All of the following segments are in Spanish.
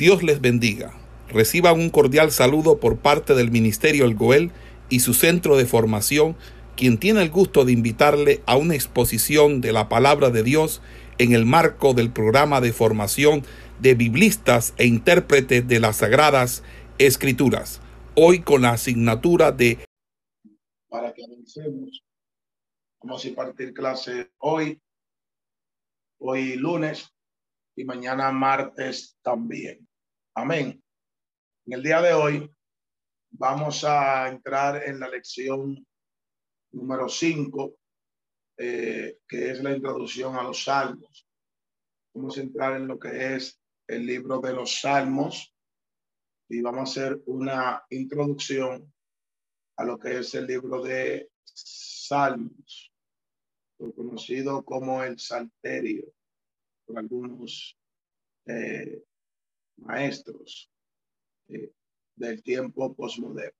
Dios les bendiga. Reciban un cordial saludo por parte del Ministerio El Goel y su centro de formación, quien tiene el gusto de invitarle a una exposición de la palabra de Dios en el marco del programa de formación de biblistas e intérpretes de las Sagradas Escrituras, hoy con la asignatura de... Para que avancemos, vamos a partir clase hoy, hoy lunes y mañana martes también. Amén. En el día de hoy vamos a entrar en la lección número 5, eh, que es la introducción a los salmos. Vamos a entrar en lo que es el libro de los salmos y vamos a hacer una introducción a lo que es el libro de salmos, conocido como el salterio por algunos eh, maestros eh, del tiempo posmoderno.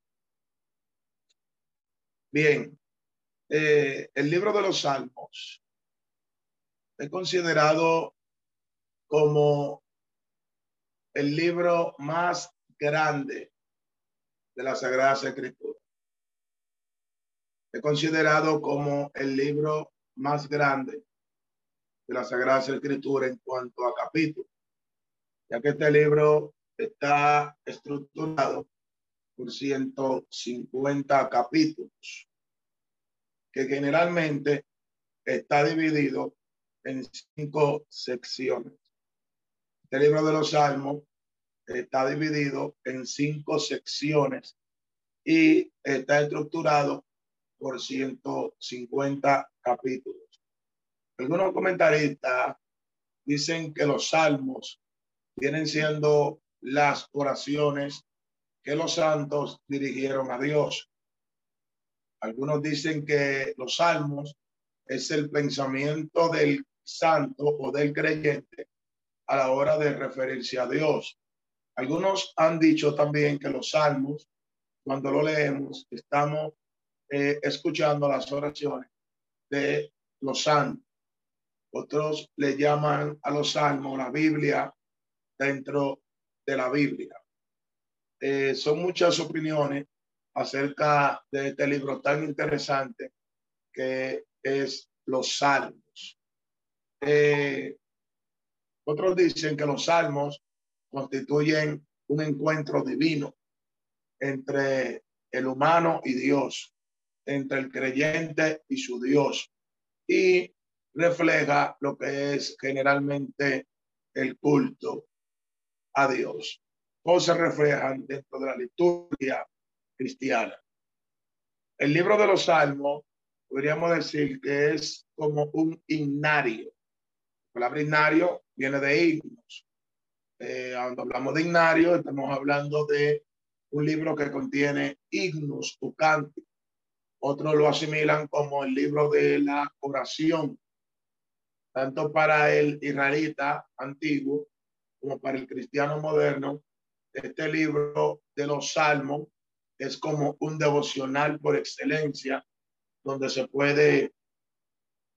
Bien, eh, el libro de los Salmos es considerado como el libro más grande de la Sagrada Escritura. Es considerado como el libro más grande de la Sagrada Escritura en cuanto a capítulos ya que este libro está estructurado por 150 capítulos, que generalmente está dividido en cinco secciones. Este libro de los Salmos está dividido en cinco secciones y está estructurado por 150 capítulos. Algunos comentaristas dicen que los salmos vienen siendo las oraciones que los santos dirigieron a Dios. Algunos dicen que los salmos es el pensamiento del santo o del creyente a la hora de referirse a Dios. Algunos han dicho también que los salmos, cuando lo leemos, estamos eh, escuchando las oraciones de los santos. Otros le llaman a los salmos la Biblia dentro de la Biblia. Eh, son muchas opiniones acerca de este libro tan interesante que es los salmos. Eh, otros dicen que los salmos constituyen un encuentro divino entre el humano y Dios, entre el creyente y su Dios, y refleja lo que es generalmente el culto a Dios. Todos se reflejan dentro de la liturgia cristiana. El libro de los Salmos, podríamos decir que es como un himnario. La palabra himnario viene de himnos. Eh, cuando hablamos de himnario, estamos hablando de un libro que contiene himnos o cánticos. Otros lo asimilan como el libro de la oración, tanto para el israelita antiguo como para el cristiano moderno, este libro de los salmos es como un devocional por excelencia, donde se puede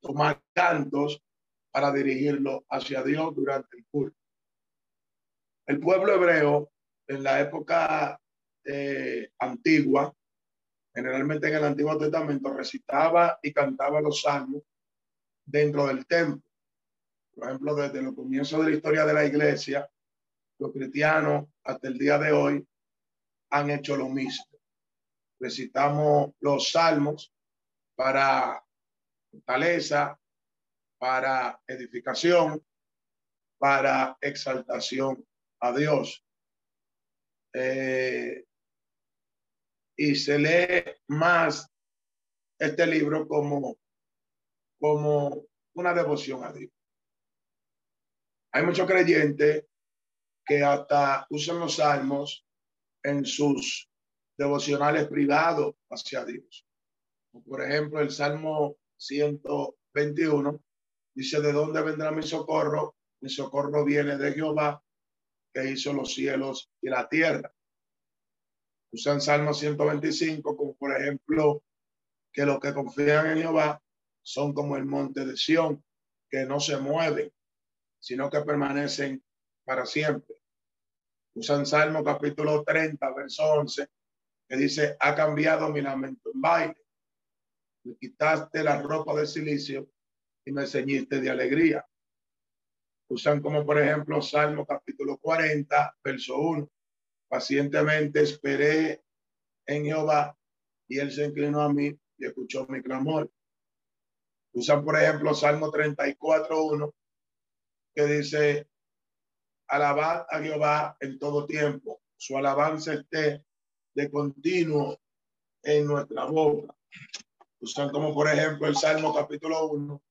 tomar cantos para dirigirlo hacia Dios durante el culto. El pueblo hebreo en la época eh, antigua, generalmente en el Antiguo Testamento, recitaba y cantaba los salmos dentro del templo. Por ejemplo, desde los comienzos de la historia de la iglesia, los cristianos hasta el día de hoy han hecho lo mismo. Recitamos los salmos para fortaleza, para edificación, para exaltación a Dios. Eh, y se lee más este libro como, como una devoción a Dios. Hay muchos creyentes que hasta usan los salmos en sus devocionales privados hacia Dios. Por ejemplo, el Salmo 121 dice, ¿de dónde vendrá mi socorro? Mi socorro viene de Jehová, que hizo los cielos y la tierra. Usan Salmo 125 como por ejemplo, que los que confían en Jehová son como el monte de Sión, que no se mueven sino que permanecen para siempre. Usan Salmo capítulo 30, verso 11, que dice, ha cambiado mi lamento en baile. Me quitaste la ropa de silicio y me ceñiste de alegría. Usan como por ejemplo Salmo capítulo 40, verso 1. Pacientemente esperé en Jehová y él se inclinó a mí y escuchó mi clamor. Usan por ejemplo Salmo 34, 1, que dice, alabad a Jehová en todo tiempo, su alabanza esté de continuo en nuestra boca. Usan como por ejemplo el Salmo capítulo 1,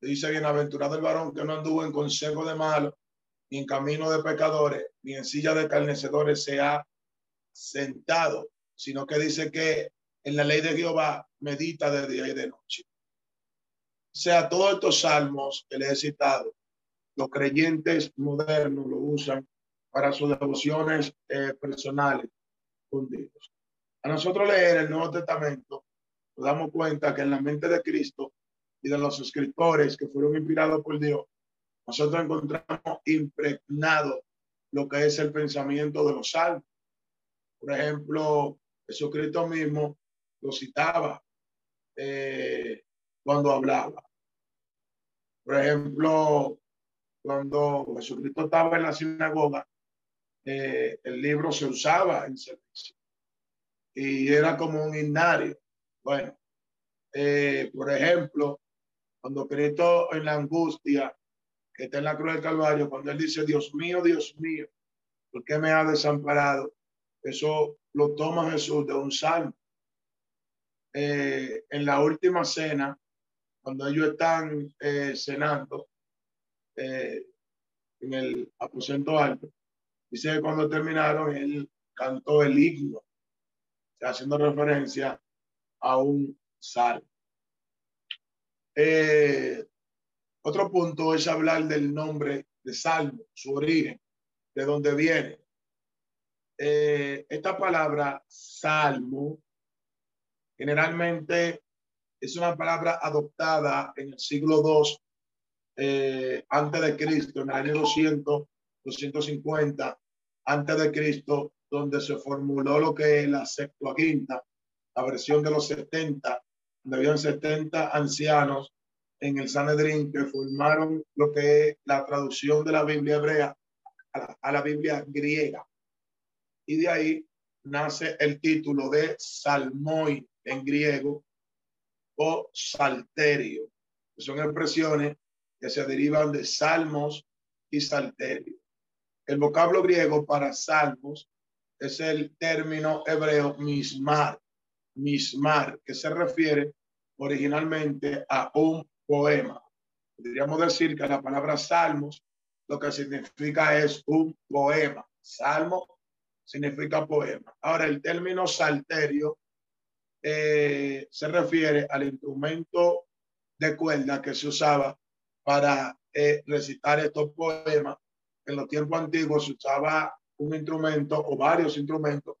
dice, bienaventurado el varón que no anduvo en consejo de malo, ni en camino de pecadores, ni en silla de carnecedores se ha sentado, sino que dice que en la ley de Jehová medita de día y de noche. O sea, todos estos salmos que le he citado, los creyentes modernos lo usan para sus devociones eh, personales con Dios. A nosotros leer el Nuevo Testamento, nos damos cuenta que en la mente de Cristo y de los escritores que fueron inspirados por Dios, nosotros encontramos impregnado lo que es el pensamiento de los salmos. Por ejemplo, Jesucristo mismo lo citaba eh, cuando hablaba. Por ejemplo, cuando Jesucristo estaba en la sinagoga, eh, el libro se usaba en servicio y era como un himnario. Bueno, eh, por ejemplo, cuando Cristo en la angustia que está en la cruz del Calvario, cuando él dice, Dios mío, Dios mío, ¿por qué me ha desamparado? Eso lo toma Jesús de un salmo. Eh, en la última cena, cuando ellos están eh, cenando eh, en el aposento alto, dice que cuando terminaron, él cantó el himno, haciendo referencia a un salmo. Eh, otro punto es hablar del nombre de Salmo, su origen, de dónde viene. Eh, esta palabra Salmo generalmente es una palabra adoptada en el siglo II eh, antes de Cristo, en el año 200, 250 antes de Cristo, donde se formuló lo que es la Septuaginta, la versión de los 70 donde habían 70 ancianos en el Sanedrín que formaron lo que es la traducción de la Biblia hebrea a la, Biblia griega. Y de ahí nace el título de Salmoi en griego o Salterio, que son expresiones que se derivan de salmos y salterio. El vocablo griego para salmos es el término hebreo mismar, mismar, que se refiere originalmente a un poema. Podríamos decir que la palabra salmos lo que significa es un poema. Salmo significa poema. Ahora, el término salterio eh, se refiere al instrumento de cuerda que se usaba para eh, recitar estos poemas. En los tiempos antiguos se usaba un instrumento o varios instrumentos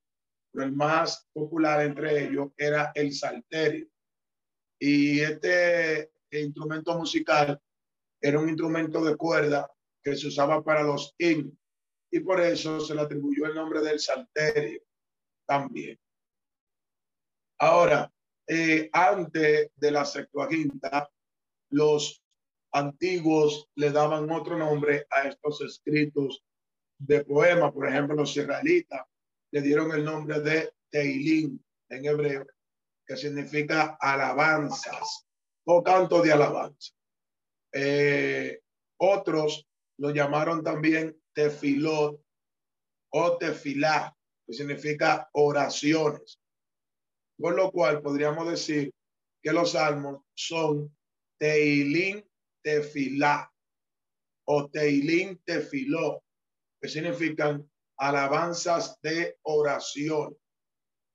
pero el más popular entre ellos era el salterio. Y este instrumento musical era un instrumento de cuerda que se usaba para los himnos y por eso se le atribuyó el nombre del salterio también. Ahora, eh, antes de la Septuaginta, los antiguos le daban otro nombre a estos escritos de poema. Por ejemplo, los israelitas le dieron el nombre de Teilín en hebreo, que significa alabanzas o canto de alabanza. Eh, otros lo llamaron también tefilot o tefilá, que significa oraciones. Por lo cual podríamos decir que los salmos son teilín tefilá o teilín tefiló, que significan alabanzas de oración,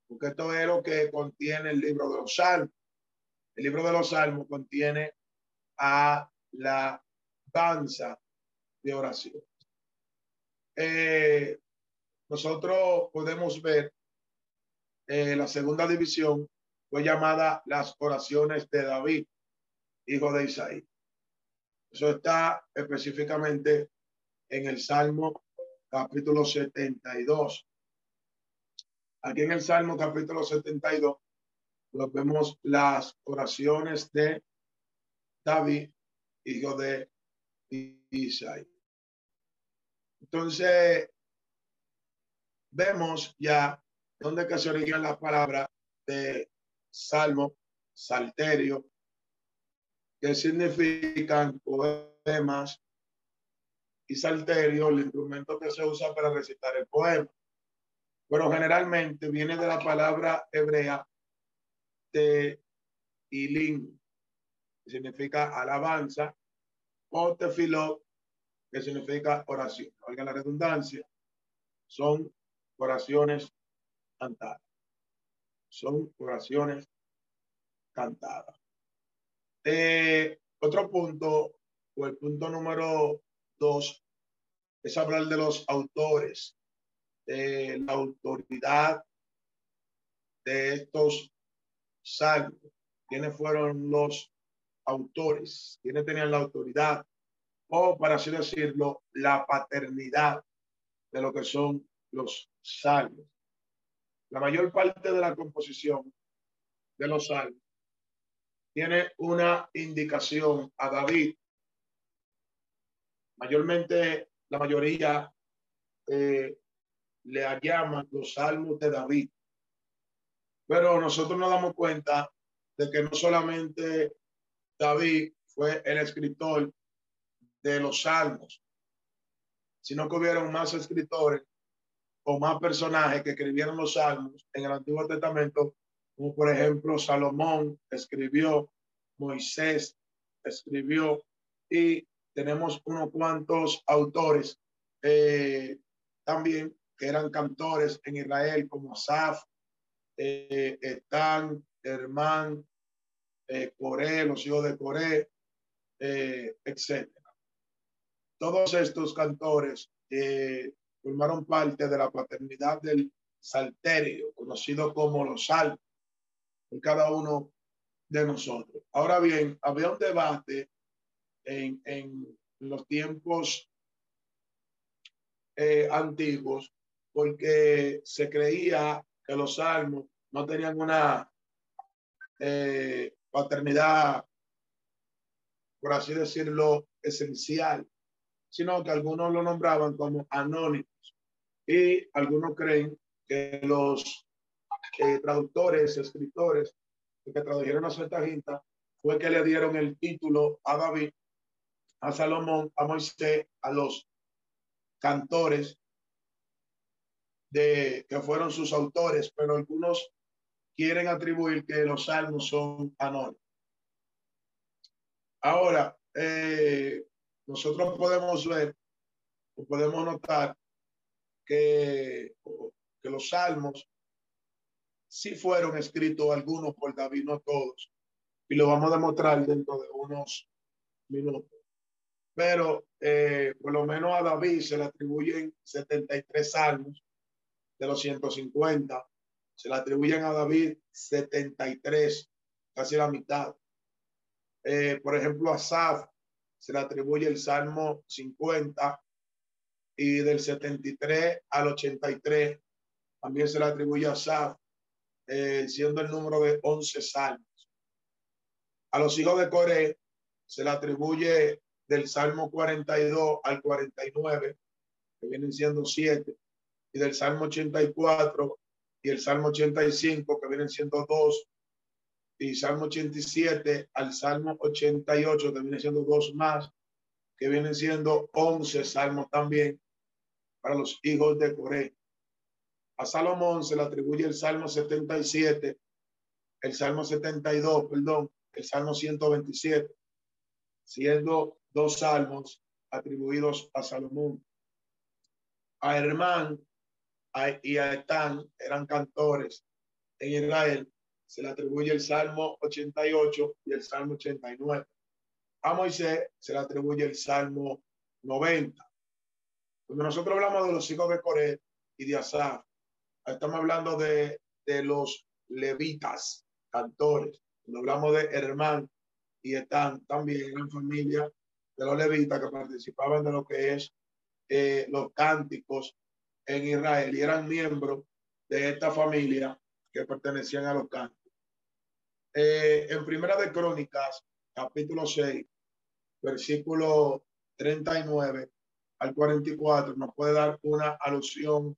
porque esto es lo que contiene el libro de los salmos. El libro de los salmos contiene a la danza de oración. Eh, nosotros podemos ver eh, la segunda división fue llamada las oraciones de David, hijo de Isaí. Eso está específicamente en el Salmo capítulo 72. Aquí en el Salmo capítulo 72 lo vemos las oraciones de David, hijo de Isaí. Entonces, vemos ya dónde que se originan las palabras de salmo, salterio, que significan poemas y salterio, el instrumento que se usa para recitar el poema. Pero generalmente viene de la palabra hebrea de Ilim, que significa alabanza, o tefilot, que significa oración. Oiga la redundancia, son oraciones cantadas. Son oraciones cantadas. Eh, otro punto, o el punto número dos, es hablar de los autores, de la autoridad de estos salmos. ¿Quiénes fueron los autores? ¿Quiénes tenían la autoridad? O, para así decirlo, la paternidad de lo que son los salmos. La mayor parte de la composición de los salmos tiene una indicación a David. Mayormente, la mayoría eh, le llaman los salmos de David. Pero nosotros nos damos cuenta de que no solamente David fue el escritor de los salmos, sino que hubieron más escritores o más personajes que escribieron los salmos en el Antiguo Testamento, como por ejemplo Salomón escribió, Moisés escribió y tenemos unos cuantos autores eh, también que eran cantores en Israel, como Asaf, eh, Etán, Hermán, eh, los hijos de Coré, eh, etc. Todos estos cantores eh, formaron parte de la paternidad del salterio, conocido como los salmos, cada uno de nosotros. Ahora bien, había un debate en, en los tiempos eh, antiguos porque se creía que los salmos no tenían una eh, paternidad, por así decirlo, esencial, sino que algunos lo nombraban como anónimos. Y algunos creen que los eh, traductores, escritores que tradujeron a Septuaginta fue que le dieron el título a David, a Salomón, a Moisés, a los cantores de que fueron sus autores, pero algunos quieren atribuir que los salmos son anónimos. Ahora, eh, nosotros podemos ver podemos notar que los salmos sí fueron escritos algunos por David, no todos, y lo vamos a demostrar dentro de unos minutos. Pero eh, por lo menos a David se le atribuyen 73 salmos de los 150, se le atribuyen a David 73, casi la mitad. Eh, por ejemplo, a Saf se le atribuye el Salmo 50 y del 73 al 83 también se le atribuye a Saf, eh, siendo el número de 11 salmos. A los hijos de Coré se le atribuye del Salmo 42 al 49, que vienen siendo 7, y del Salmo 84 y el Salmo 85, que vienen siendo 2, y Salmo 87 al Salmo 88, que vienen siendo dos más, que vienen siendo 11 salmos también para los hijos de Coré. A Salomón se le atribuye el Salmo 77, el Salmo 72, perdón, el Salmo 127, siendo dos salmos atribuidos a Salomón. A Hermán y a Etán eran cantores en Israel se le atribuye el Salmo 88 y el Salmo 89. A Moisés se le atribuye el Salmo 90. Cuando nosotros hablamos de los hijos de Coré y de Asaf, estamos hablando de, de los levitas, cantores. Cuando hablamos de Hermán y están también en familia de los levitas que participaban de lo que es eh, los cánticos en Israel y eran miembros de esta familia que pertenecían a los cánticos. Eh, en Primera de Crónicas, capítulo 6, versículo 39 al 44, nos puede dar una alusión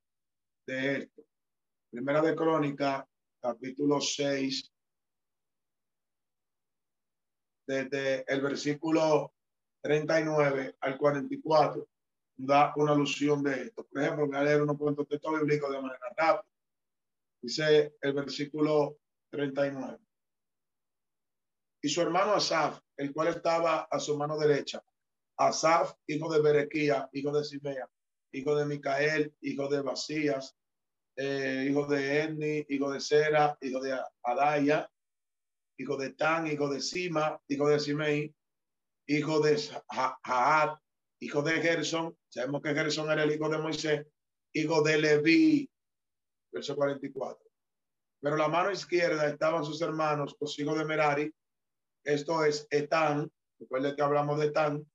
de esto. Primera de Crónicas, capítulo 6, desde el versículo 39 al 44, da una alusión de esto. Por ejemplo, voy a leer unos cuantos textos bíblicos de manera rápida. Dice el versículo 39. Y su hermano Asaf, el cual estaba a su mano derecha, Asaf, hijo de Berequía, hijo de Simea, hijo de Micael, hijo de Basías, eh, hijo de Enni, hijo de Sera, hijo de Adaya, hijo de Tan, hijo de Sima, hijo de Simei, hijo de Jaat, hijo de Gerson, sabemos que Gerson era el hijo de Moisés, hijo de Leví, verso 44. Pero la mano izquierda estaban sus hermanos, los hijos de Merari, esto es Etán, recuerden que hablamos de Etán,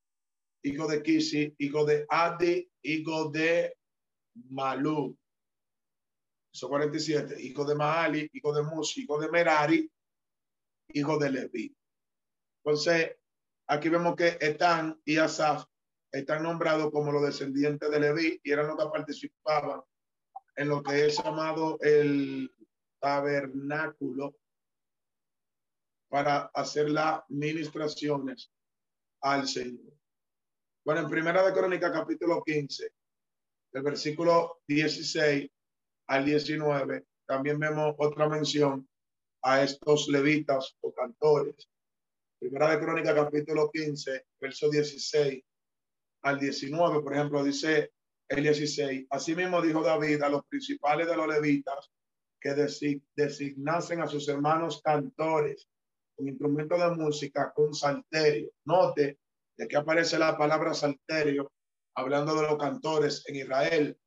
hijo de Kisi, hijo de Adi, hijo de Malú. Verso 47, hijo de Maali, hijo de Musi, hijo de Merari, hijo de Leví. Entonces, aquí vemos que Etán y Asaf están nombrados como los descendientes de Leví y eran los que participaban en lo que es llamado el tabernáculo para hacer las ministraciones al Señor. Bueno, en Primera de Crónica, capítulo 15, del versículo 16 al 19, también vemos otra mención a estos levitas o cantores. Primera de Crónica, capítulo 15, verso 16 al 19, por ejemplo, dice el 16. Asimismo dijo David a los principales de los levitas que designasen a sus hermanos cantores con instrumentos de música con salterio. Note de que aparece la palabra salterio hablando de los cantores en Israel,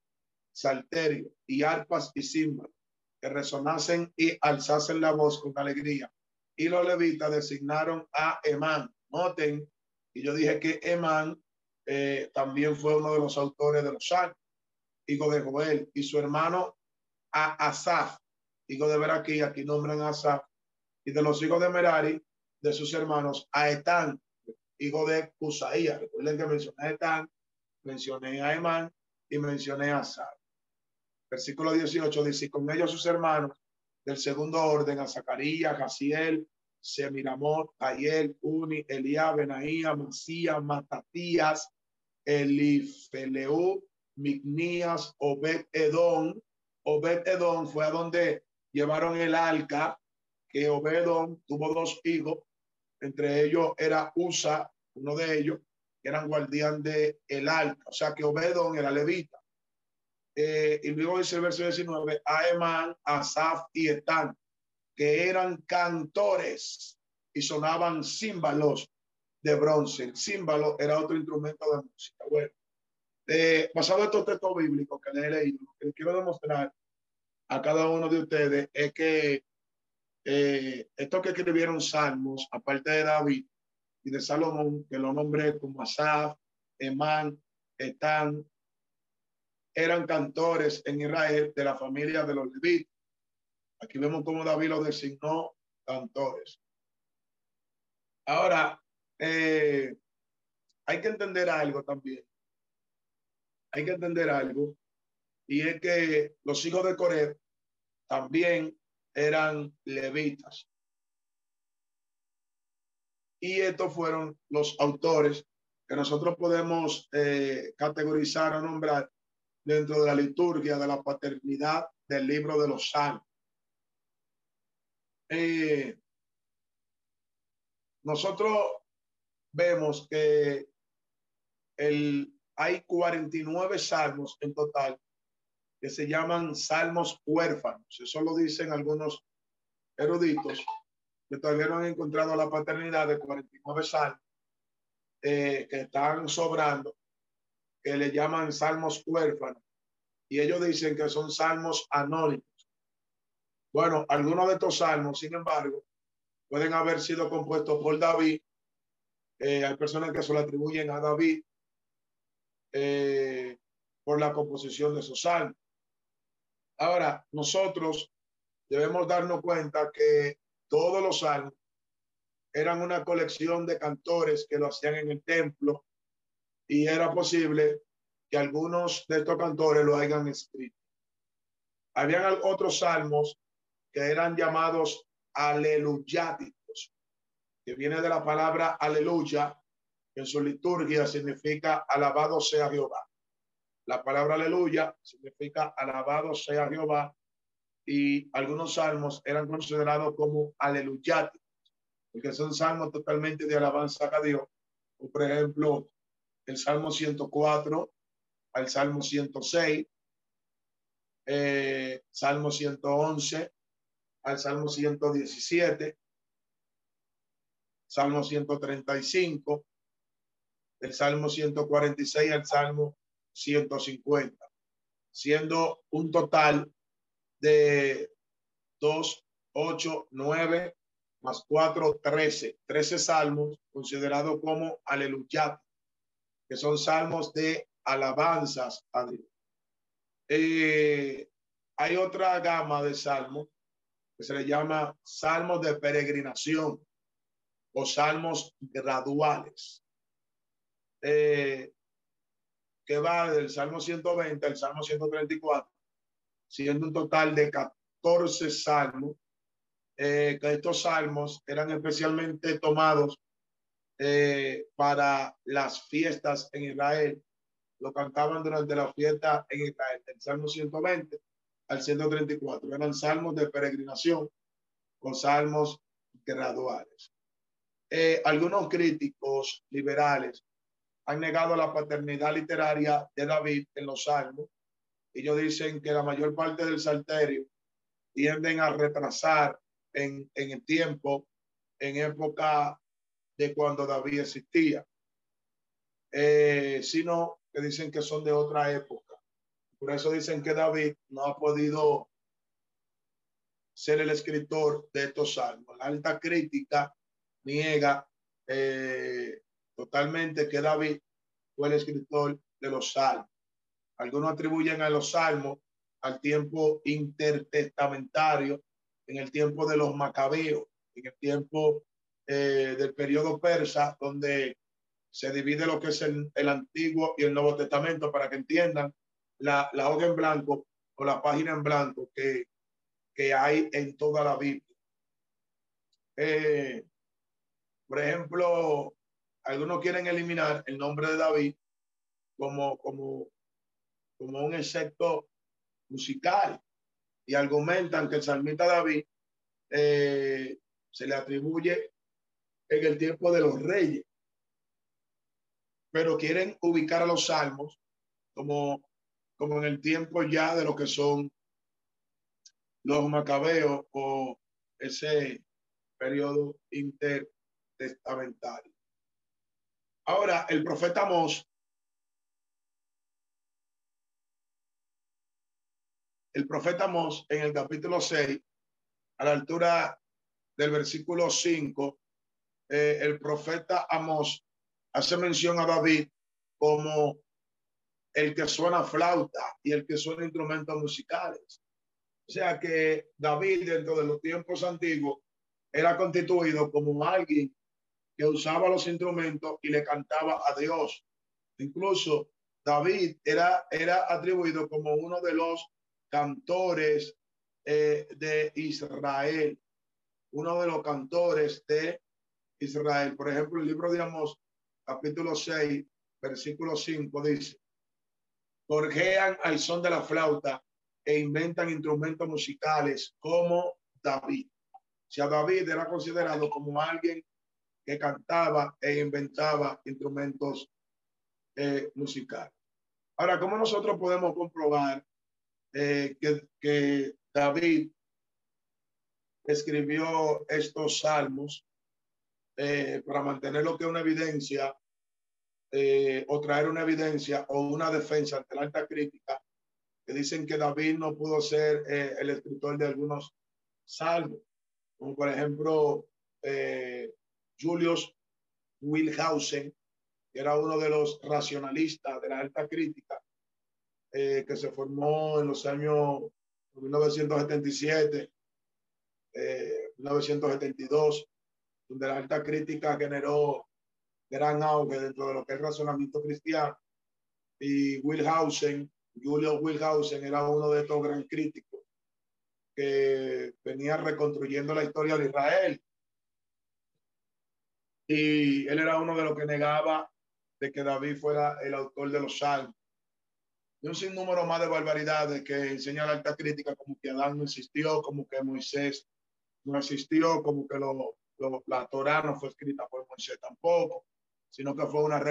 salterio y arpas y címbalos que resonasen y alzasen la voz con alegría. Y los levitas designaron a Emán. Noten, y yo dije que Emán eh, también fue uno de los autores de los salmos, hijo de Joel, y su hermano a Asaf, hijo de Beraquí, aquí nombran a Asaf, y de los hijos de Merari, de sus hermanos, a Etán, hijo de Cusaía. Recuerden que mencioné a Etán, mencioné a Emán y mencioné a Asaf. Versículo 18 dice, con ellos sus hermanos del segundo orden, a Zacarías, Jaciel, Semiramot, Ayel, Uni, Elías, Benaía, Masías, Matatías, Elifeleu, Mignías, Obed Edom. Obed Edom fue a donde llevaron el arca, que Obedón tuvo dos hijos, entre ellos era Usa, uno de ellos, que eran guardián de el arca, o sea que Obedón era levita. Eh, y luego dice el verso 19, Aemán, Asaf y Etán, que eran cantores y sonaban címbalos de bronce. El címbalo era otro instrumento de música. Bueno, eh, basado en estos textos bíblicos que le he leído, lo que quiero demostrar a cada uno de ustedes es que eh, estos que escribieron salmos, aparte de David y de Salomón, que lo nombré como Asaf, Emán, Etán, eran cantores en Israel de la familia de los levitas. Aquí vemos cómo David los designó cantores. Ahora, eh, hay que entender algo también. Hay que entender algo. Y es que los hijos de Coré también eran levitas. Y estos fueron los autores que nosotros podemos eh, categorizar o nombrar dentro de la liturgia de la paternidad del libro de los salmos. Eh, nosotros vemos que el, hay 49 salmos en total que se llaman salmos huérfanos. Eso lo dicen algunos eruditos que todavía no han encontrado la paternidad de 49 salmos eh, que están sobrando, que le llaman salmos huérfanos. Y ellos dicen que son salmos anónimos. Bueno, algunos de estos salmos, sin embargo, pueden haber sido compuestos por David eh, hay personas que se lo atribuyen a David. Eh, por la composición de esos salmos. Ahora, nosotros debemos darnos cuenta que todos los salmos eran una colección de cantores que lo hacían en el templo y era posible que algunos de estos cantores lo hayan escrito. Habían otros salmos que eran llamados aleluyáticos, que viene de la palabra aleluya, que en su liturgia significa alabado sea Jehová. La palabra aleluya significa alabado sea Jehová y algunos salmos eran considerados como aleluyáticos, porque son salmos totalmente de alabanza a Dios. Por ejemplo, el Salmo 104 al Salmo 106, eh, Salmo 111 al Salmo 117, Salmo 135, el Salmo 146 al Salmo 150, siendo un total de 2, 8, 9 más 4, 13, 13 salmos considerados como aleluya, que son salmos de alabanzas a Dios. Eh, hay otra gama de salmos que se le llama salmos de peregrinación o salmos graduales. Eh, que va del Salmo 120 al Salmo 134, siendo un total de 14 salmos, eh, que estos salmos eran especialmente tomados eh, para las fiestas en Israel. Lo cantaban durante la fiesta en Israel, del Salmo 120 al 134. Eran salmos de peregrinación con salmos graduales. Eh, algunos críticos liberales han negado la paternidad literaria de David en los salmos. Ellos dicen que la mayor parte del salterio tienden a retrasar en, en el tiempo, en época de cuando David existía, eh, sino que dicen que son de otra época. Por eso dicen que David no ha podido ser el escritor de estos salmos. La alta crítica niega eh, totalmente que David fue el escritor de los salmos. Algunos atribuyen a los salmos al tiempo intertestamentario, en el tiempo de los macabeos, en el tiempo eh, del periodo persa, donde se divide lo que es el, el, Antiguo y el Nuevo Testamento, para que entiendan la, la hoja en blanco o la página en blanco que, que hay en toda la Biblia. Eh, por ejemplo, algunos quieren eliminar el nombre de David como, como, como un excepto musical y argumentan que el salmista David eh, se le atribuye en el tiempo de los reyes, pero quieren ubicar a los salmos como, como en el tiempo ya de lo que son los macabeos o ese periodo intertestamentario. Ahora, el profeta Mos, el profeta Mos en el capítulo 6, a la altura del versículo 5, eh, el profeta Amos hace mención a David como el que suena flauta y el que suena instrumentos musicales. O sea que David dentro de los tiempos antiguos era constituido como alguien que usaba los instrumentos y le cantaba a Dios. Incluso David era, era atribuido como uno de los cantores eh, de Israel, uno de los cantores de Israel. Por ejemplo, el libro de Amos, capítulo 6, versículo 5, dice, forjean al son de la flauta e inventan instrumentos musicales como David. O sea, David era considerado como alguien que cantaba e inventaba instrumentos eh, musicales. Ahora, ¿cómo nosotros podemos comprobar eh, que, que David escribió estos salmos eh, para mantener lo que es una evidencia eh, o traer una evidencia o una defensa ante la alta crítica que dicen que David no pudo ser eh, el escritor de algunos salmos, como por ejemplo eh, Julius Wilhausen, que era uno de los racionalistas de la alta crítica, eh, que se formó en los años 1977, 1972, eh, donde la alta crítica generó gran auge dentro de lo que es razonamiento cristiano. Y Wilhausen, Julio Wilhausen, era uno de estos gran críticos que venía reconstruyendo la historia de Israel. Y él era uno de los que negaba de que David fuera el autor de los salmos. Y un sinnúmero más de barbaridades que enseña la alta crítica, como que Adán no existió, como que Moisés no existió, como que lo, la Torah no fue escrita por Moisés tampoco, sino que fue una,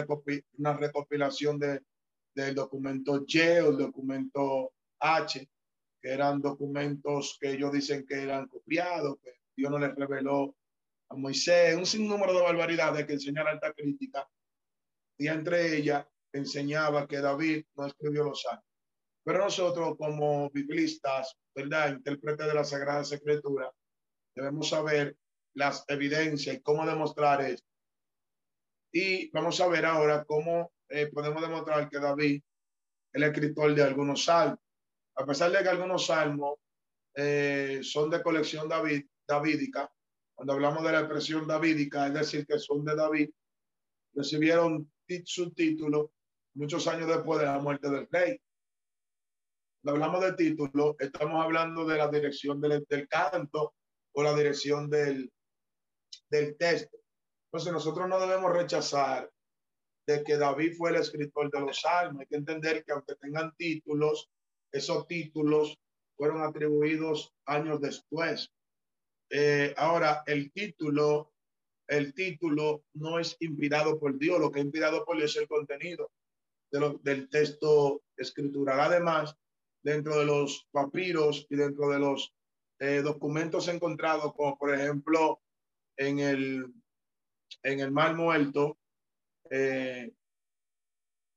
una recopilación de, del documento Y o el documento H, que eran documentos que ellos dicen que eran copiados, que Dios no les reveló a Moisés, un sinnúmero de barbaridades que enseña alta crítica y entre ellas enseñaba que David no escribió los salmos. Pero nosotros como biblistas, ¿verdad? Intérpretes de la Sagrada Escritura, debemos saber las evidencias y cómo demostrar esto. Y vamos a ver ahora cómo eh, podemos demostrar que David el escritor de algunos salmos. A pesar de que algunos salmos eh, son de colección David, davídica, cuando hablamos de la expresión davídica, es decir, que son de David, recibieron su título muchos años después de la muerte del rey. Cuando hablamos de título, estamos hablando de la dirección del, del canto o la dirección del, del texto. Entonces nosotros no debemos rechazar de que David fue el escritor de los salmos. Hay que entender que aunque tengan títulos, esos títulos fueron atribuidos años después. Eh, ahora, el título el título no es inspirado por Dios, lo que es inspirado por Dios es el contenido del texto escritural. Además, dentro de los papiros y dentro de los eh, documentos encontrados, como por ejemplo en el, en el Mar Muerto, eh,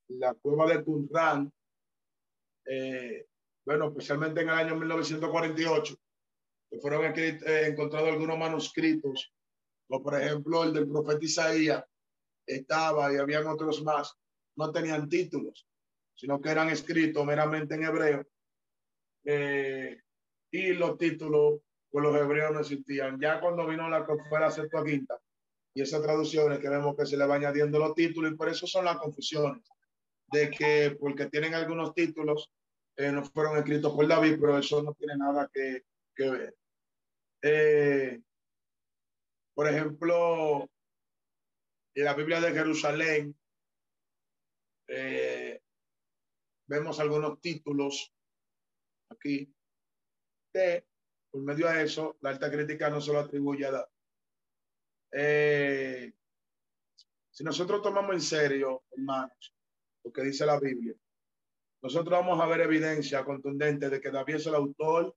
la cueva de Qumran, eh, bueno, especialmente en el año 1948, que fueron encontrados algunos manuscritos como por ejemplo el del profeta Isaías, estaba y habían otros más, no tenían títulos, sino que eran escritos meramente en hebreo. Eh, y los títulos, pues los hebreos no existían. Ya cuando vino la fuera Septuaginta y esas traducciones que vemos que se le va añadiendo los títulos y por eso son las confusiones de que porque tienen algunos títulos eh, no fueron escritos por David, pero eso no tiene nada que, que ver. Eh, por ejemplo, en la Biblia de Jerusalén eh, vemos algunos títulos aquí que por medio de eso la alta crítica no se lo atribuye a eh, si nosotros tomamos en serio, hermanos, lo que dice la Biblia, nosotros vamos a ver evidencia contundente de que David es el autor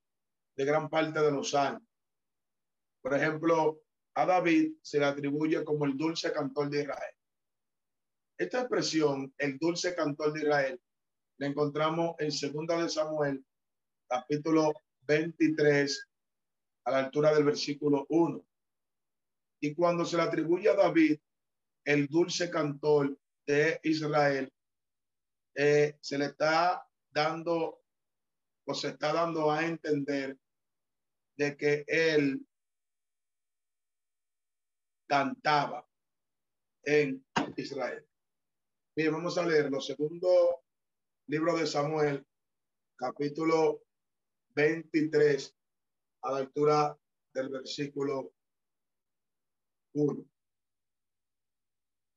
de gran parte de los salmos. Por ejemplo, a David se le atribuye como el dulce cantor de Israel. Esta expresión, el dulce cantor de Israel, la encontramos en Segunda de Samuel, capítulo 23, a la altura del versículo 1. Y cuando se le atribuye a David el dulce cantor de Israel, eh, se le está dando o se está dando a entender de que él cantaba en Israel. Bien, vamos a leer los segundo libro de Samuel, capítulo 23, a la altura del versículo 1.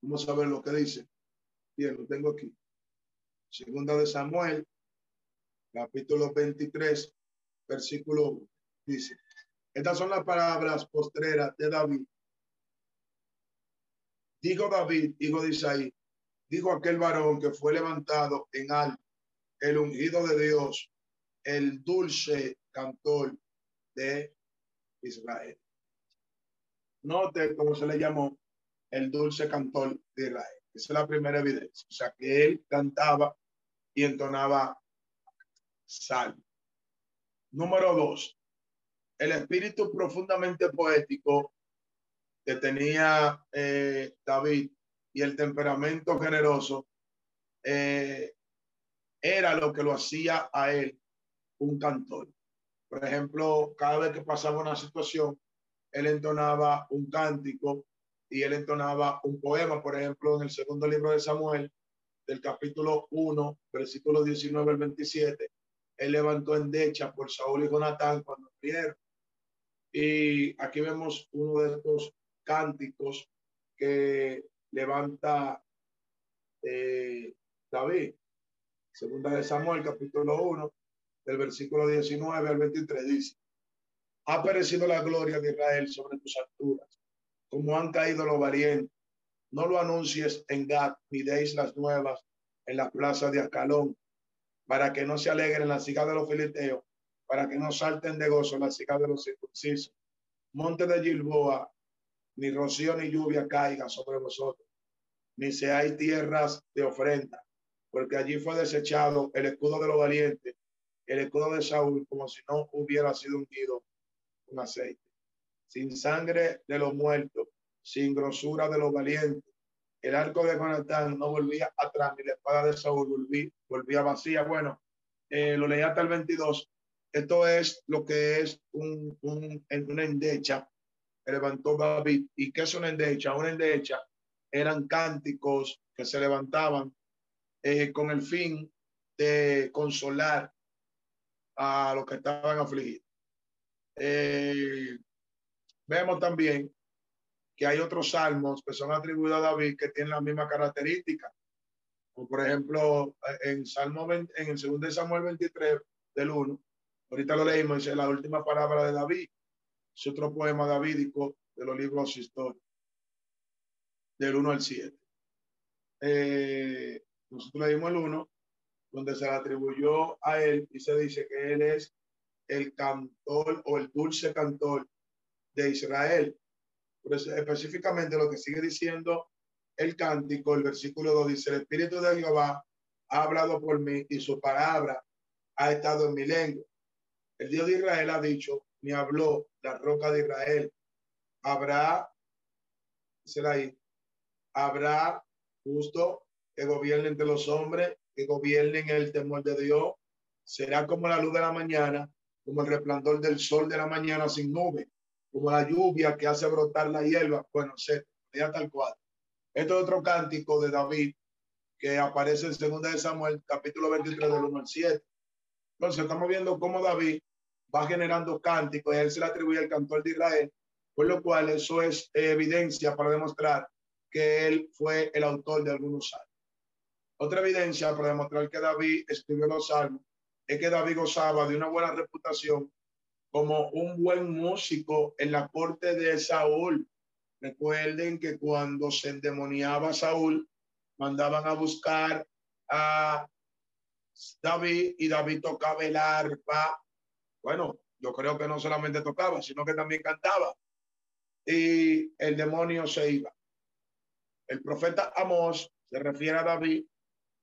Vamos a ver lo que dice. Bien, lo tengo aquí. Segunda de Samuel, capítulo 23, versículo 1. Dice, estas son las palabras postreras de David Dijo David, hijo de Isaí, dijo aquel varón que fue levantado en alto, el ungido de Dios, el dulce cantor de Israel. Note cómo se le llamó el dulce cantor de Israel. Esa es la primera evidencia. O sea, que él cantaba y entonaba salmo. Número dos, el espíritu profundamente poético que tenía eh, David y el temperamento generoso, eh, era lo que lo hacía a él un cantor. Por ejemplo, cada vez que pasaba una situación, él entonaba un cántico y él entonaba un poema, por ejemplo, en el segundo libro de Samuel, del capítulo 1, versículo 19 al 27, él levantó endecha por Saúl y Jonatán cuando murieron. Y aquí vemos uno de estos cánticos que levanta eh, David. Segunda de Samuel, capítulo 1, del versículo 19 al 23, dice, ha perecido la gloria de Israel sobre tus alturas, como han caído los valientes. No lo anuncies en Gad, ni deis las nuevas en la plaza de Acalón, para que no se alegren las hijas de los filisteos, para que no salten de gozo las hijas de los circuncisos. Monte de Gilboa, ni rocío ni lluvia caiga sobre vosotros, ni seáis tierras de ofrenda, porque allí fue desechado el escudo de los valientes, el escudo de Saúl, como si no hubiera sido hundido con aceite, sin sangre de los muertos, sin grosura de los valientes. El arco de Jonatán no volvía atrás, ni la espada de Saúl volvía, volvía vacía. Bueno, eh, lo leí hasta el 22. Esto es lo que es un, un, una endecha que levantó David. ¿Y qué es una endecha? Una endecha eran cánticos que se levantaban eh, con el fin de consolar a los que estaban afligidos. Eh, vemos también que hay otros salmos que son atribuidos a David que tienen la misma característica. Como por ejemplo, en Salmo en el segundo de Samuel 23 del 1, ahorita lo leímos, dice la última palabra de David. Es otro poema davídico de los libros históricos, del 1 al 7. Eh, nosotros leímos el 1, donde se le atribuyó a él y se dice que él es el cantor o el dulce cantor de Israel. específicamente lo que sigue diciendo el cántico, el versículo 2 dice, el Espíritu de Jehová ha hablado por mí y su palabra ha estado en mi lengua. El Dios de Israel ha dicho, me habló la roca de Israel. Habrá, será ahí, habrá justo que gobierne entre los hombres, que gobierne en el temor de Dios. Será como la luz de la mañana, como el resplandor del sol de la mañana sin nube, como la lluvia que hace brotar la hierba. Bueno, sé, ya tal cual. Esto es otro cántico de David que aparece en 2 de Samuel, capítulo 23, del 1 al 7. Entonces, estamos viendo cómo David va generando cánticos y él se le atribuye al cantor de Israel, por lo cual eso es evidencia para demostrar que él fue el autor de algunos salmos. Otra evidencia para demostrar que David escribió los salmos es que David gozaba de una buena reputación como un buen músico en la corte de Saúl. Recuerden que cuando se endemoniaba Saúl, mandaban a buscar a David y David tocaba el arpa. Bueno, yo creo que no solamente tocaba, sino que también cantaba. Y el demonio se iba. El profeta Amos se refiere a David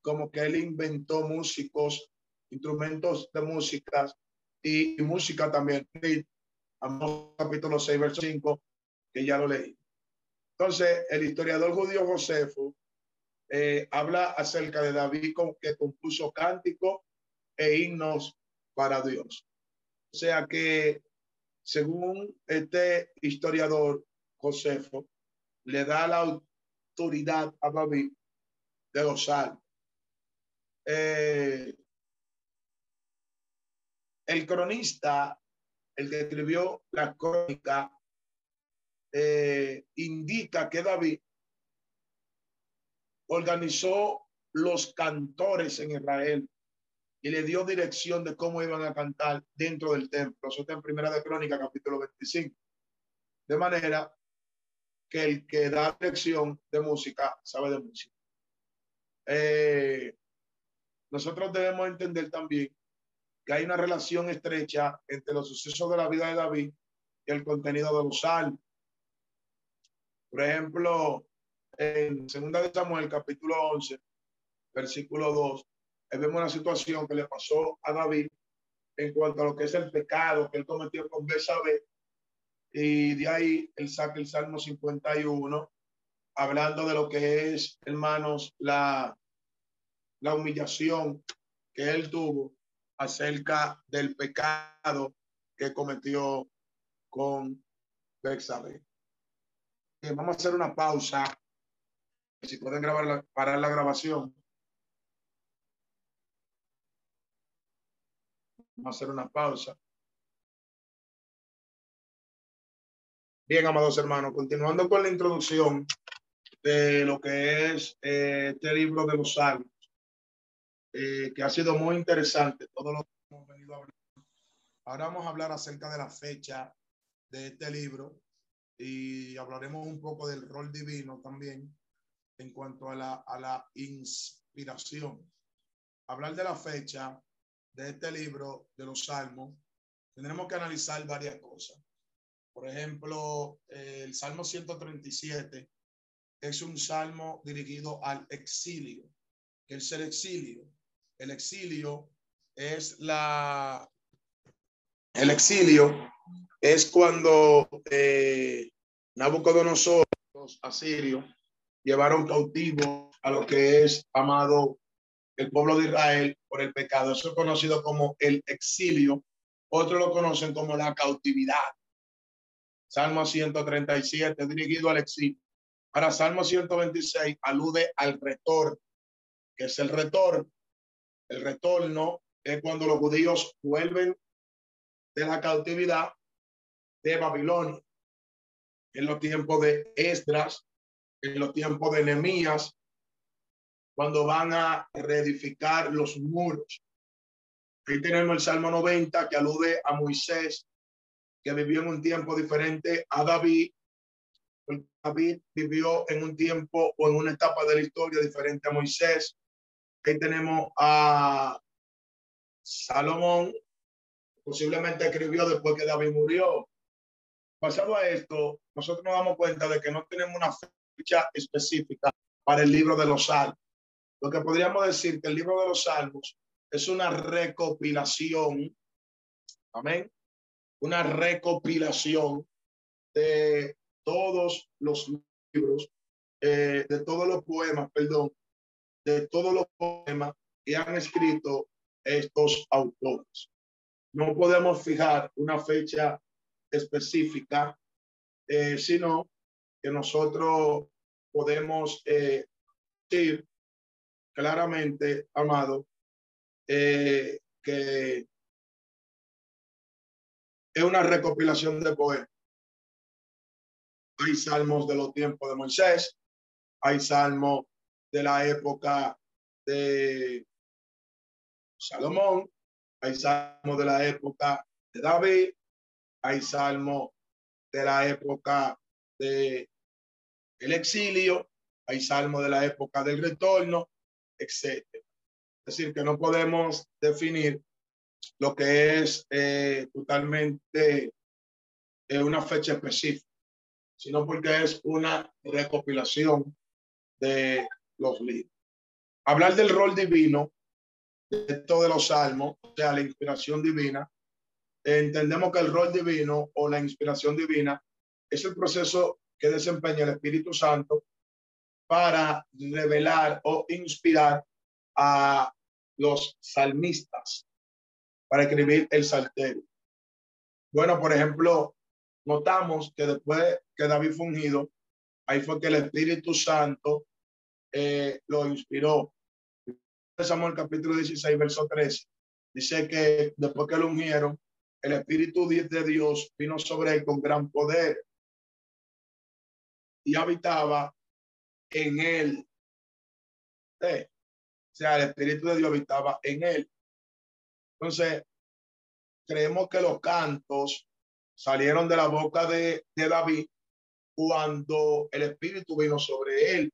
como que él inventó músicos, instrumentos de música y, música también. Amos capítulo 6, verso 5, que ya lo leí. Entonces, el historiador judío Josefo eh, habla acerca de David con, que compuso cánticos e himnos para Dios. O sea que, según este historiador Josefo, le da la autoridad a David de los. Eh, el cronista, el que escribió la crónica eh, indica que David organizó los cantores en Israel y le dio dirección de cómo iban a cantar dentro del templo. Eso está en Primera de Crónica, capítulo 25. De manera que el que da dirección de música sabe de música. Eh, nosotros debemos entender también que hay una relación estrecha entre los sucesos de la vida de David y el contenido de los salmos. Por ejemplo, en Segunda de Samuel, capítulo 11, versículo 2, vemos una situación que le pasó a David en cuanto a lo que es el pecado que él cometió con Besabé. Y de ahí él saca el Salmo 51, hablando de lo que es, hermanos, la, la humillación que él tuvo acerca del pecado que cometió con Bexabe. Vamos a hacer una pausa. Si pueden grabar parar la grabación. Vamos a hacer una pausa. Bien, amados hermanos, continuando con la introducción de lo que es eh, este libro de los salmos, eh, que ha sido muy interesante, todo lo que hemos venido a hablar. Ahora vamos a hablar acerca de la fecha de este libro y hablaremos un poco del rol divino también en cuanto a la, a la inspiración. Hablar de la fecha de este libro de los salmos, tendremos que analizar varias cosas. Por ejemplo, el Salmo 137 es un salmo dirigido al exilio. ¿Qué es el exilio? El exilio es la... El exilio es cuando eh, Nabucodonosor, los llevaron cautivo a lo que es amado el pueblo de Israel por el pecado. Eso es conocido como el exilio. Otros lo conocen como la cautividad. Salmo 137, dirigido al exilio. Para Salmo 126 alude al retorno, que es el retorno. El retorno es cuando los judíos vuelven de la cautividad de Babilonia. En los tiempos de Esdras, en los tiempos de Nehemías, cuando van a reedificar los muros. Ahí tenemos el Salmo 90 que alude a Moisés que vivió en un tiempo diferente a David. David vivió en un tiempo o en una etapa de la historia diferente a Moisés. Ahí tenemos a Salomón, posiblemente escribió después que David murió. Pasado a esto, nosotros nos damos cuenta de que no tenemos una fecha específica para el libro de los salmos. Lo que podríamos decir que el libro de los salmos es una recopilación, amén, una recopilación de todos los libros, eh, de todos los poemas, perdón, de todos los poemas que han escrito estos autores. No podemos fijar una fecha específica, eh, sino que nosotros podemos eh, decir claramente, amado, que es una recopilación de poemas. Hay salmos de los tiempos de Moisés, hay salmos de la época de Salomón, hay salmos de la época de David, hay salmos de la época de el exilio, hay salmos de la época del retorno, etc. Es decir, que no podemos definir lo que es eh, totalmente eh, una fecha específica, sino porque es una recopilación de los libros. Hablar del rol divino de todos los salmos, o sea, la inspiración divina, entendemos que el rol divino o la inspiración divina es el proceso que desempeña el Espíritu Santo para revelar o inspirar a los salmistas para escribir el salterio. Bueno, por ejemplo, notamos que después que David fue ungido, ahí fue que el Espíritu Santo eh, lo inspiró. Samuel capítulo 16, verso 13. Dice que después que lo ungieron, el Espíritu de Dios vino sobre él con gran poder y habitaba en él. Eh, o sea, el Espíritu de Dios habitaba en él. Entonces, creemos que los cantos salieron de la boca de, David cuando el Espíritu vino sobre él.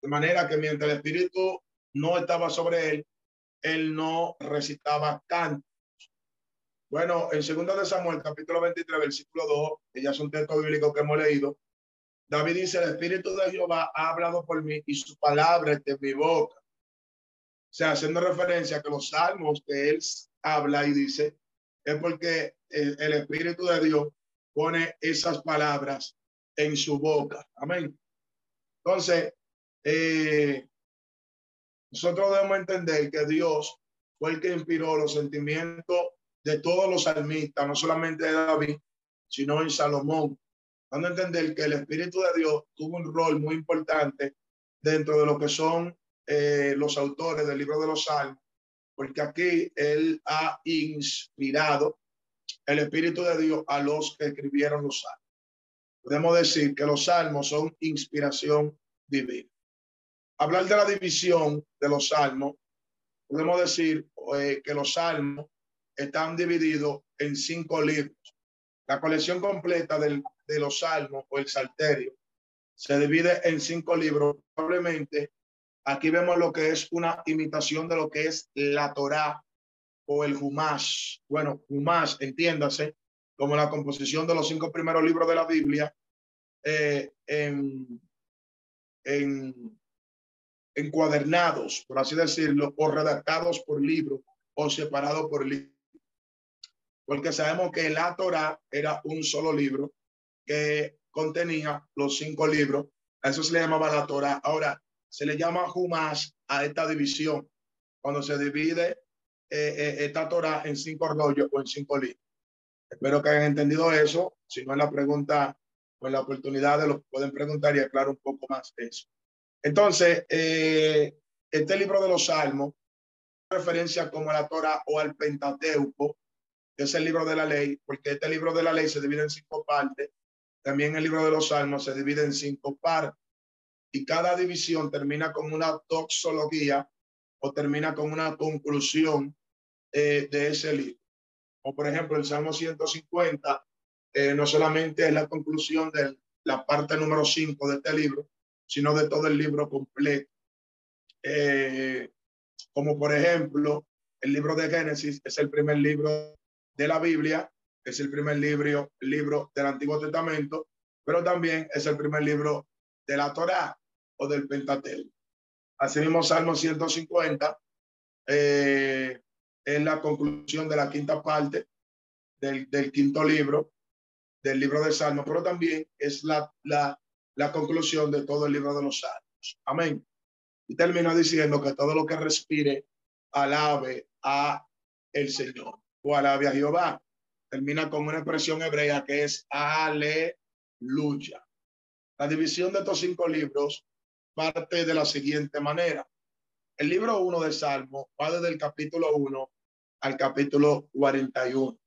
De manera que mientras el Espíritu no estaba sobre él, él no recitaba cantos. Bueno, en 2 de Samuel, capítulo 23, versículo 2, que ya es un texto bíblico que hemos leído, David dice, el Espíritu de Jehová ha hablado por mí y su palabra es de mi boca. O sea, haciendo referencia a que los salmos que él habla y dice, es porque el, Espíritu de Dios pone esas palabras en su boca. Amén. Entonces, eh, nosotros debemos entender que Dios fue el que inspiró los sentimientos de todos los salmistas, no solamente de David, sino en Salomón, dando entender que el Espíritu de Dios tuvo un rol muy importante dentro de lo que son eh, los autores del libro de los Salmos, porque aquí él ha inspirado el Espíritu de Dios a los que escribieron los Salmos. Podemos decir que los Salmos son inspiración divina. Hablar de la división de los Salmos, podemos decir eh, que los Salmos están divididos en cinco libros. La colección completa del, de los salmos o el salterio se divide en cinco libros. Probablemente aquí vemos lo que es una imitación de lo que es la Torá o el Humash. Bueno, Humash, entiéndase, como la composición de los cinco primeros libros de la Biblia eh, en, en encuadernados, por así decirlo, o redactados por libro o separados por libro porque sabemos que la Torah era un solo libro que contenía los cinco libros. A eso se le llamaba la Torah. Ahora, se le llama Humash a esta división, cuando se divide eh, eh, esta Torah en cinco rollos o en cinco libros. Espero que hayan entendido eso. Si no, en la pregunta o en la oportunidad de lo pueden preguntar y aclarar un poco más eso. Entonces, eh, este libro de los Salmos, referencia como a la Torah o al Pentateuco, es el libro de la ley, porque este libro de la ley se divide en cinco partes. También el libro de los salmos se divide en cinco partes. Y cada división termina con una toxología o termina con una conclusión eh, de ese libro. O por ejemplo, el Salmo 150 eh, no solamente es la conclusión de la parte número 5 de este libro, sino de todo el libro completo. Eh, como por ejemplo, el libro de Génesis es el primer libro de la Biblia, es el primer libro, libro del Antiguo Testamento, pero también es el primer libro de la Torá o del Pentateuco. Asimismo, Salmo 150 eh, es la conclusión de la quinta parte del, del, quinto libro, del libro de Salmos, pero también es la, la, la conclusión de todo el libro de los Salmos. Amén. Y termina diciendo que todo lo que respire alabe a el Señor o alabia a Jehová. Termina con una expresión hebrea que es aleluya. La división de estos cinco libros parte de la siguiente manera. El libro 1 de Salmo va desde el capítulo 1 al capítulo 41.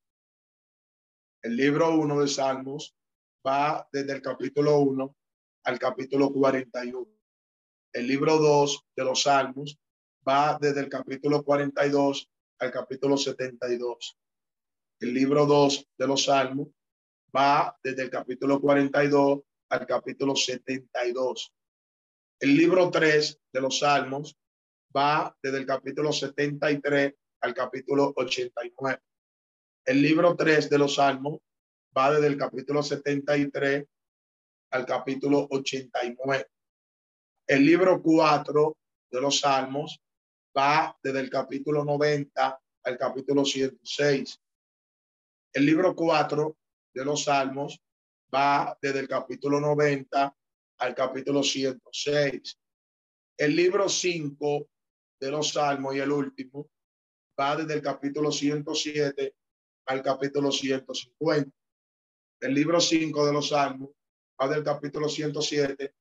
El libro 1 de Salmos va desde el capítulo 1 al capítulo 41. El libro 2 de los Salmos va desde el capítulo 42 al capítulo 72. El libro 2 de los Salmos va desde el capítulo 42 al capítulo 72. El libro 3 de los Salmos va desde el capítulo 73 al capítulo 89. El libro 3 de los Salmos va desde el capítulo 73 al capítulo 89. El libro 4 de los Salmos va desde el capítulo 90 al capítulo 106. El libro 4 de los Salmos va desde el capítulo 90 al capítulo 106. El libro 5 de los Salmos y el último va desde el capítulo 107 al capítulo 150. El libro 5 de los Salmos del capítulo 107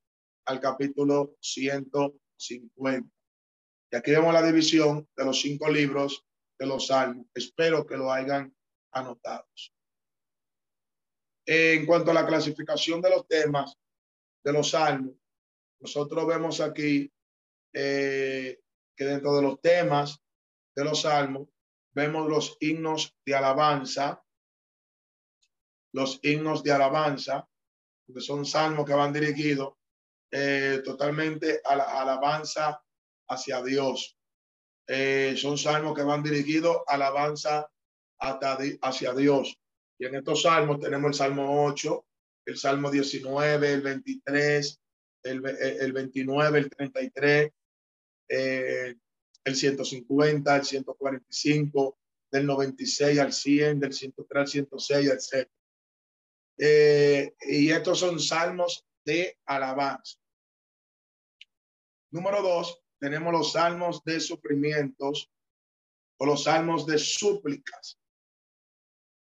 al capítulo 150. Y aquí vemos la división de los cinco libros de los salmos. Espero que lo hayan anotado. En cuanto a la clasificación de los temas de los salmos, nosotros vemos aquí eh, que dentro de los temas de los salmos vemos los himnos de alabanza, los himnos de alabanza, que son salmos que van dirigidos eh, totalmente a la alabanza hacia Dios. Eh, son salmos que van dirigidos a alabanza hacia Dios. Y en estos salmos tenemos el Salmo 8, el Salmo 19, el 23, el, el 29, el 33, eh, el 150, el 145, del 96 al 100, del 103 al 106, etc. Eh, y estos son salmos de alabanza. Número dos, tenemos los salmos de sufrimientos o los salmos de súplicas,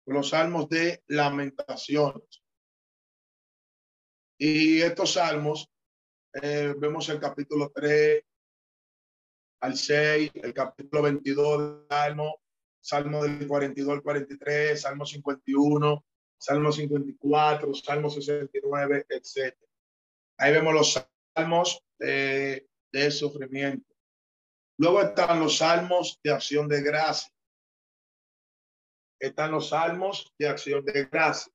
o los salmos de lamentaciones. Y estos salmos, eh, vemos el capítulo 3 al 6, el capítulo 22 salmo, salmo del 42 al 43, salmo 51, salmo 54, salmo 69, etc. Ahí vemos los salmos de, sufrimiento. Luego están los salmos de acción de gracia. Están los salmos de acción de gracia.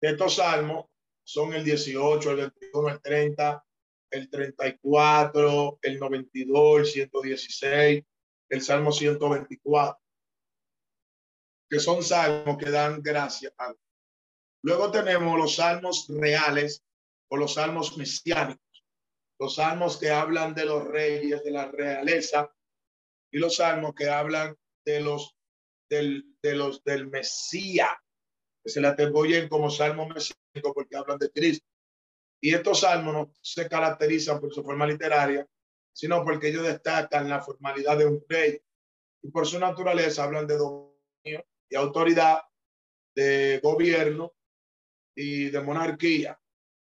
Estos salmos son el 18, el 21, el 30, el 34, el 92, el 116, el Salmo 124, que son salmos que dan gracia a Luego tenemos los salmos reales o los salmos mesiánicos los salmos que hablan de los reyes, de la realeza, y los salmos que hablan de los del, de los del Mesías, que se le atribuyen como salmos mesiánicos porque hablan de Cristo. Y estos salmos no se caracterizan por su forma literaria, sino porque ellos destacan la formalidad de un rey y por su naturaleza hablan de dominio y autoridad, de gobierno y de monarquía.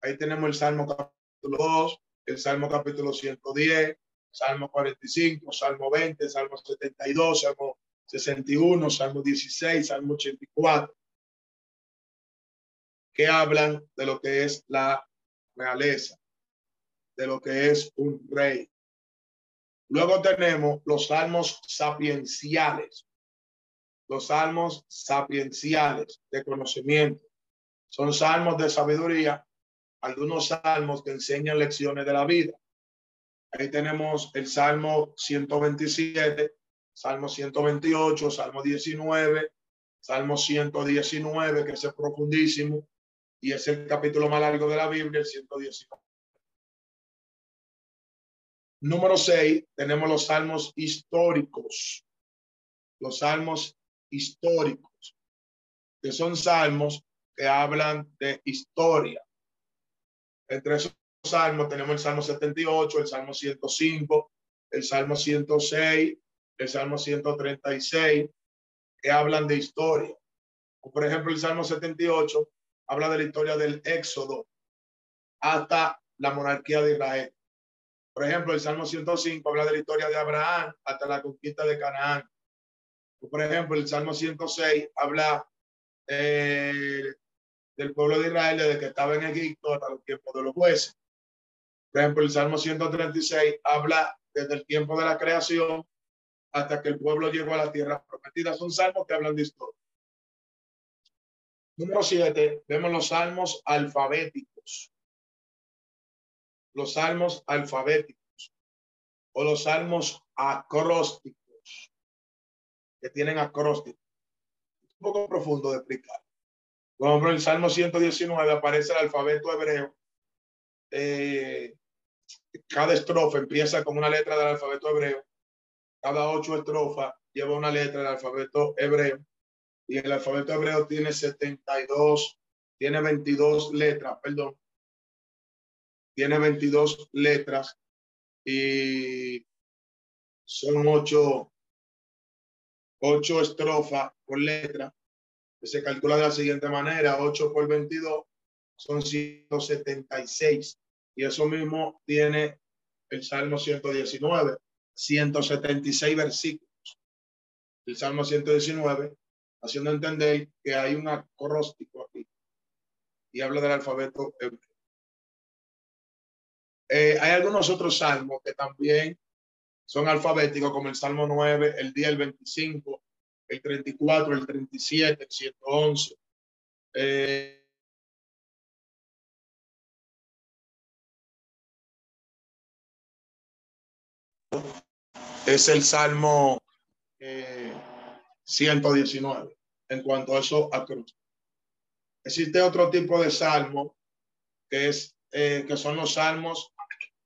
Ahí tenemos el Salmo capítulo 2, el Salmo capítulo 110, Salmo 45, Salmo 20, Salmo 72, Salmo 61, Salmo 16, Salmo 84, que hablan de lo que es la realeza, de lo que es un rey. Luego tenemos los salmos sapienciales, los salmos sapienciales de conocimiento. Son salmos de sabiduría algunos salmos que enseñan lecciones de la vida. Ahí tenemos el Salmo 127, Salmo 128, Salmo 19, Salmo 119, que es profundísimo y es el capítulo más largo de la Biblia, el 119. Número 6, tenemos los salmos históricos. Los salmos históricos, que son salmos que hablan de historia. Entre esos salmos tenemos el Salmo 78, el Salmo 105, el Salmo 106, el Salmo 136, que hablan de historia. por ejemplo, el Salmo 78 habla de la historia del Éxodo hasta la monarquía de Israel. Por ejemplo, el Salmo 105 habla de la historia de Abraham hasta la conquista de Canaán. Por ejemplo, el Salmo 106 habla eh, del pueblo de Israel desde que estaba en Egipto hasta los tiempos de los jueces. Por ejemplo, el Salmo 136 habla desde el tiempo de la creación hasta que el pueblo llegó a la tierra prometida. Son salmos que hablan de historia. Número 7, vemos los salmos alfabéticos. Los salmos alfabéticos o los salmos acrósticos que tienen acrósticos. Un poco profundo de explicar. Por ejemplo, en el Salmo 119 aparece el alfabeto hebreo. Eh, cada estrofa empieza con una letra del alfabeto hebreo. Cada ocho estrofas lleva una letra del alfabeto hebreo. Y el alfabeto hebreo tiene 72, tiene 22 letras, perdón. Tiene 22 letras y son ocho, ocho estrofas por letra se calcula de la siguiente manera, 8 por 22 son 176. Y eso mismo tiene el Salmo 119, 176 versículos. El Salmo 119, haciendo entender que hay un acróstico aquí. Y habla del alfabeto hebreo. Eh, hay algunos otros salmos que también son alfabéticos, como el Salmo 9, el día el 25, el 34, el 37, el 111. Eh, es el Salmo 119 eh, en cuanto a eso a cruz. Existe otro tipo de salmo que, es, eh, que son los salmos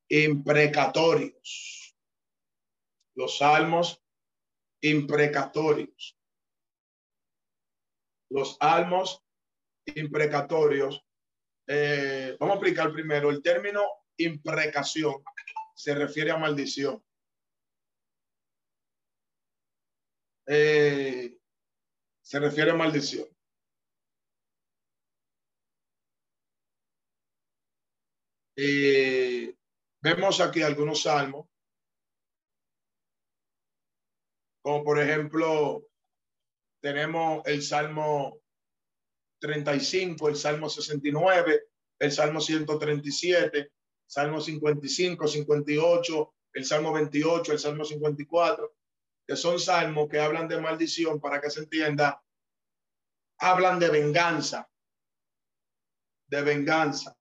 imprecatorios. Los salmos imprecatorios. Los almos imprecatorios. Eh, vamos a explicar primero. El término imprecación se refiere a maldición. eh, se refiere a maldición. Eh, vemos aquí algunos salmos, como por ejemplo, tenemos el Salmo 35, el Salmo 69, el Salmo 137, Salmo 55, 58, el Salmo 28, el Salmo 54, que son salmos que hablan de maldición para que se entienda, hablan de venganza, de venganza,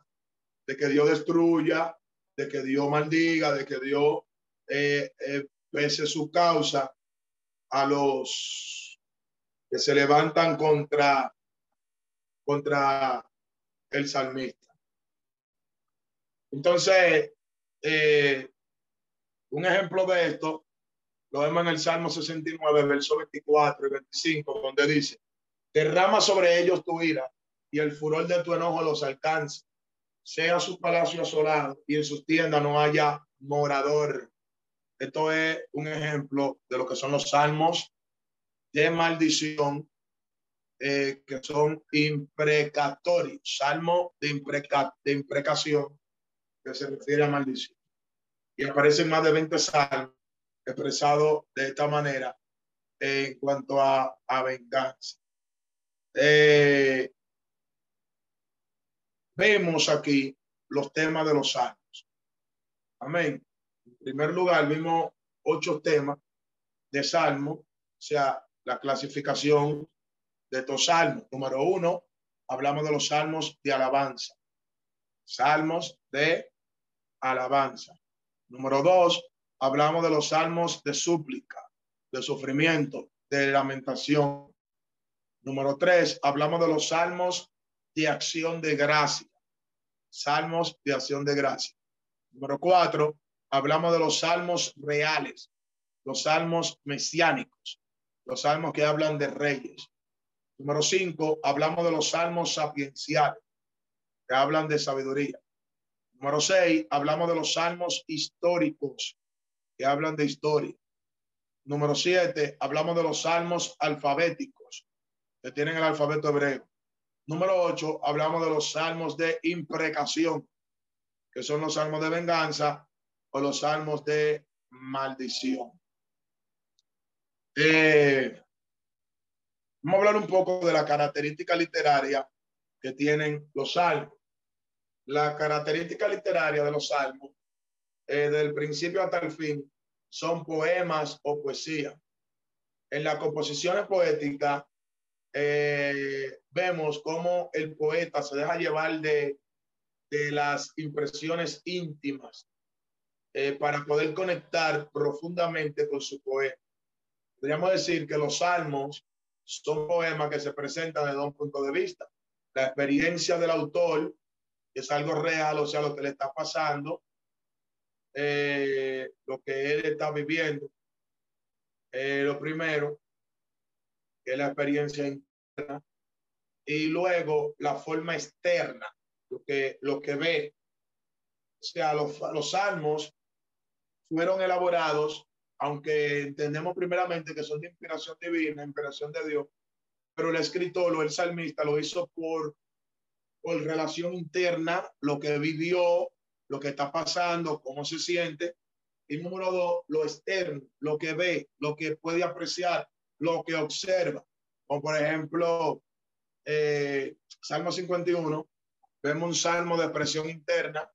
de que Dios destruya, de que Dios maldiga, de que Dios eh, eh, pese su causa a los que se levantan contra, contra el salmista. Entonces, eh, un ejemplo de esto lo vemos en el Salmo 69, verso 24 y 25, donde dice, derrama sobre ellos tu ira y el furor de tu enojo los alcance. Sea su palacio asolado y en sus tiendas no haya morador. Esto es un ejemplo de lo que son los salmos de maldición eh, que son imprecatorios, salmo de, impreca, de imprecación que se refiere a maldición. Y aparecen más de 20 salmos expresado de esta manera en cuanto a, a venganza. Eh, vemos aquí los temas de los salmos. Amén. Primer lugar, vimos ocho temas de salmo, o sea, la clasificación de estos salmos. Número uno, hablamos de los salmos de alabanza. Salmos de alabanza. Número dos, hablamos de los salmos de súplica, de sufrimiento, de lamentación. Número tres, hablamos de los salmos de acción de gracia. Salmos de acción de gracia. Número cuatro, hablamos de los salmos reales, los salmos mesiánicos, los salmos que hablan de reyes. Número cinco, hablamos de los salmos sapienciales, que hablan de sabiduría. Número seis, hablamos de los salmos históricos, que hablan de historia. Número siete, hablamos de los salmos alfabéticos, que tienen el alfabeto hebreo. Número ocho, hablamos de los salmos de imprecación, que son los salmos de venganza o los salmos de maldición. Eh, vamos a hablar un poco de la característica literaria que tienen los salmos. La característica literaria de los salmos eh, del principio hasta el fin, son poemas o poesía. En las composiciones poéticas eh, vemos cómo el poeta se deja llevar de, de las impresiones íntimas eh, para poder conectar profundamente con su poema. Podríamos decir que los salmos son poemas que se presentan desde un punto de vista. La experiencia del autor, es algo real, o sea, lo que le está pasando, eh, lo que él está viviendo. Eh, lo primero, que es la experiencia interna, y luego la forma externa, lo que, lo que ve. O sea, los salmos fueron elaborados, aunque entendemos primeramente que son de inspiración divina, inspiración de Dios, pero el escritor o el salmista lo hizo por, por relación interna, lo que vivió, lo que está pasando, cómo se siente. Y número dos, lo externo, lo que ve, lo que puede apreciar, lo que observa. Como por ejemplo, eh, Salmo 51, vemos un salmo de expresión interna,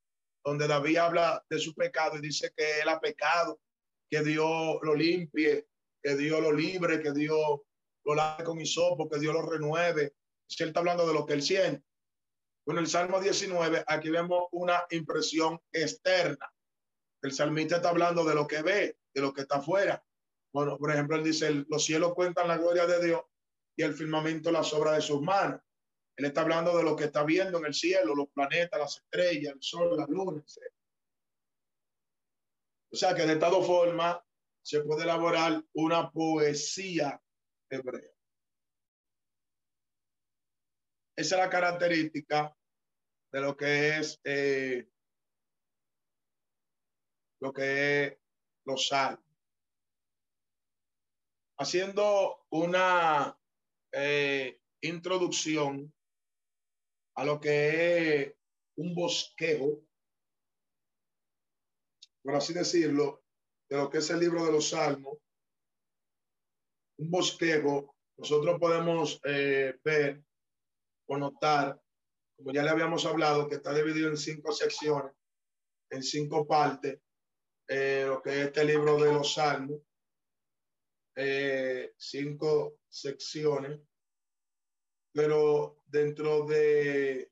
donde David habla de su pecado y dice que él ha pecado, que Dios lo limpie, que Dios lo libre, que Dios lo lave con hisopo, que Dios lo renueve. Si él está hablando de lo que él siente. Bueno, el Salmo 19, aquí vemos una impresión externa. El salmista está hablando de lo que ve, de lo que está afuera. Bueno, por ejemplo, él dice, los cielos cuentan la gloria de Dios y el firmamento la obra de sus manos. Él está hablando de lo que está viendo en el cielo, los planetas, las estrellas, el sol, la luna, O sea que de esta forma se puede elaborar una poesía hebrea. Esa es la característica de lo que es eh, lo que es los salmos. haciendo una eh, introducción a lo que es un bosquejo, por así decirlo, de lo que es el libro de los Salmos, un bosquejo, nosotros podemos eh, ver o notar, como ya le habíamos hablado, que está dividido en cinco secciones, en cinco partes, eh, lo que es este libro de los Salmos, eh, cinco secciones, pero dentro de,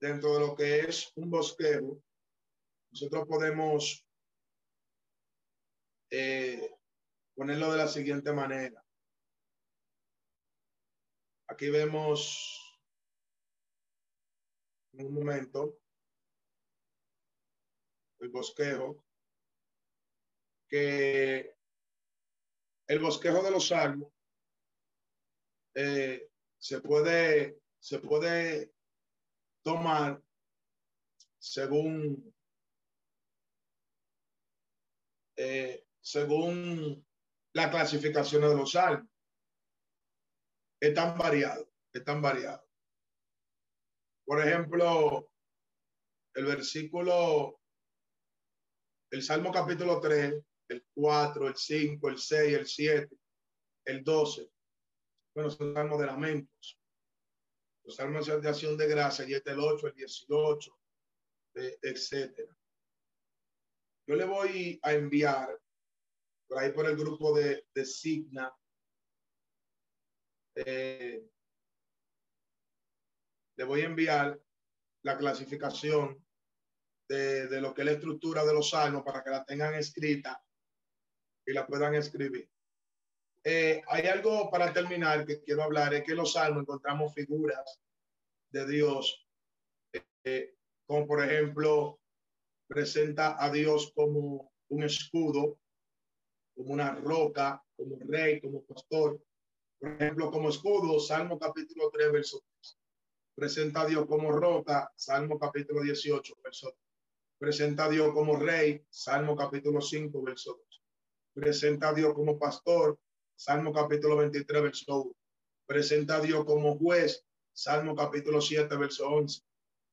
dentro de lo que es un bosquejo, nosotros podemos eh, ponerlo de la siguiente manera. Aquí vemos un momento el bosquejo que el bosquejo de los salmos eh, se puede, se puede tomar según, eh, según la clasificación de los salmos. Están variados, están variados. Por ejemplo, el versículo, el Salmo capítulo 3, el 4, el 5, el 6, el 7, el 12, bueno, son salmos de lamentos. Los salmos de acción de gracia, y este el 8, el 18, etcétera. Yo le voy a enviar por ahí por el grupo de, de Signa. Eh, le voy a enviar la clasificación de, de, lo que es la estructura de los salmos para que la tengan escrita y la puedan escribir. Eh, hay algo para terminar que quiero hablar, es que en los salmos encontramos figuras de Dios, eh, como por ejemplo, presenta a Dios como un escudo, como una roca, como rey, como pastor. Por ejemplo, como escudo, Salmo capítulo 3, verso 3. Presenta a Dios como roca, Salmo capítulo 18, verso 2. Presenta a Dios como rey, Salmo capítulo 5, verso 2. Presenta a Dios como pastor, Salmo capítulo 23, verso 1. Presenta a Dios como juez, Salmo capítulo 7, verso 11.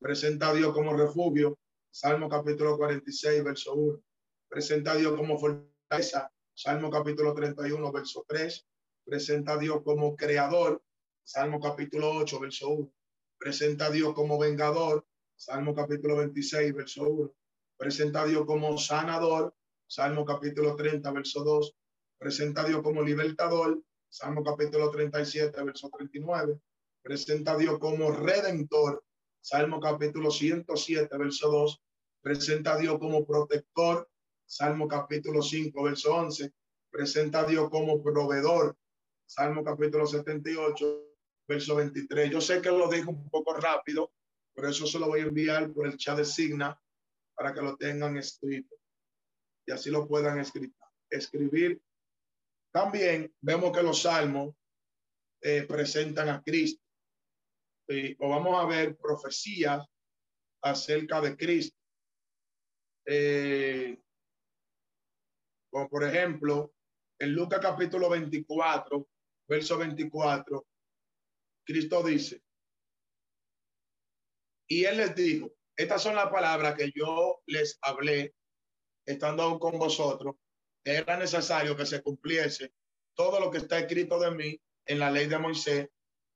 Presenta a Dios como refugio, Salmo capítulo 46, verso 1. Presenta a Dios como fortaleza, Salmo capítulo 31, verso 3. Presenta a Dios como creador, Salmo capítulo 8, verso 1. Presenta a Dios como vengador, Salmo capítulo 26, verso 1. Presenta a Dios como sanador, Salmo capítulo 30, verso 2. Presenta a Dios como libertador, Salmo capítulo 37, verso 39. Presenta a Dios como redentor, Salmo capítulo 107, verso 2. Presenta a Dios como protector, Salmo capítulo 5, verso 11. Presenta a Dios como proveedor, Salmo capítulo 78, verso 23. Yo sé que lo digo un poco rápido, por eso se lo voy a enviar por el chat de Signa para que lo tengan escrito y así lo puedan escribir. escribir. También vemos que los salmos eh, presentan a Cristo. Y, o vamos a ver profecías acerca de Cristo. Eh, como por ejemplo, en Lucas capítulo 24, verso 24, Cristo dice, y él les dijo, estas son las palabras que yo les hablé estando con vosotros, era necesario que se cumpliese todo lo que está escrito de mí en la ley de Moisés,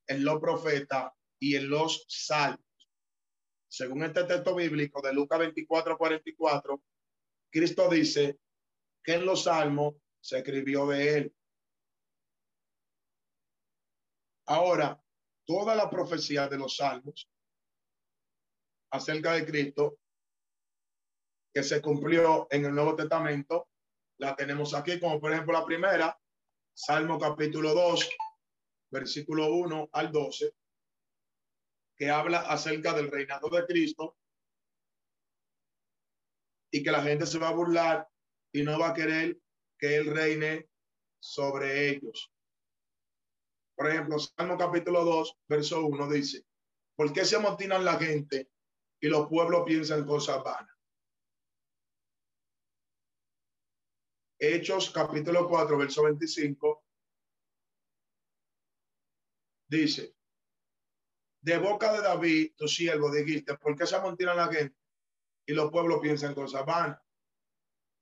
en los profetas y en los salmos. Según este texto bíblico de Lucas 24, 44, Cristo dice que en los salmos se escribió de él. Ahora, toda la profecía de los salmos acerca de Cristo que se cumplió en el Nuevo Testamento, la tenemos aquí, como por ejemplo la primera, Salmo capítulo 2, versículo 1 al 12, que habla acerca del reinado de Cristo y que la gente se va a burlar y no va a querer que Él reine sobre ellos. Por ejemplo, Salmo capítulo 2, verso 1 dice, ¿por qué se amotinan la gente y los pueblos piensan cosas vanas? Hechos capítulo 4, verso 25, dice, de boca de David, tu siervo, dijiste, ¿por qué se amontinan la gente? Y los pueblos piensan cosas vanas.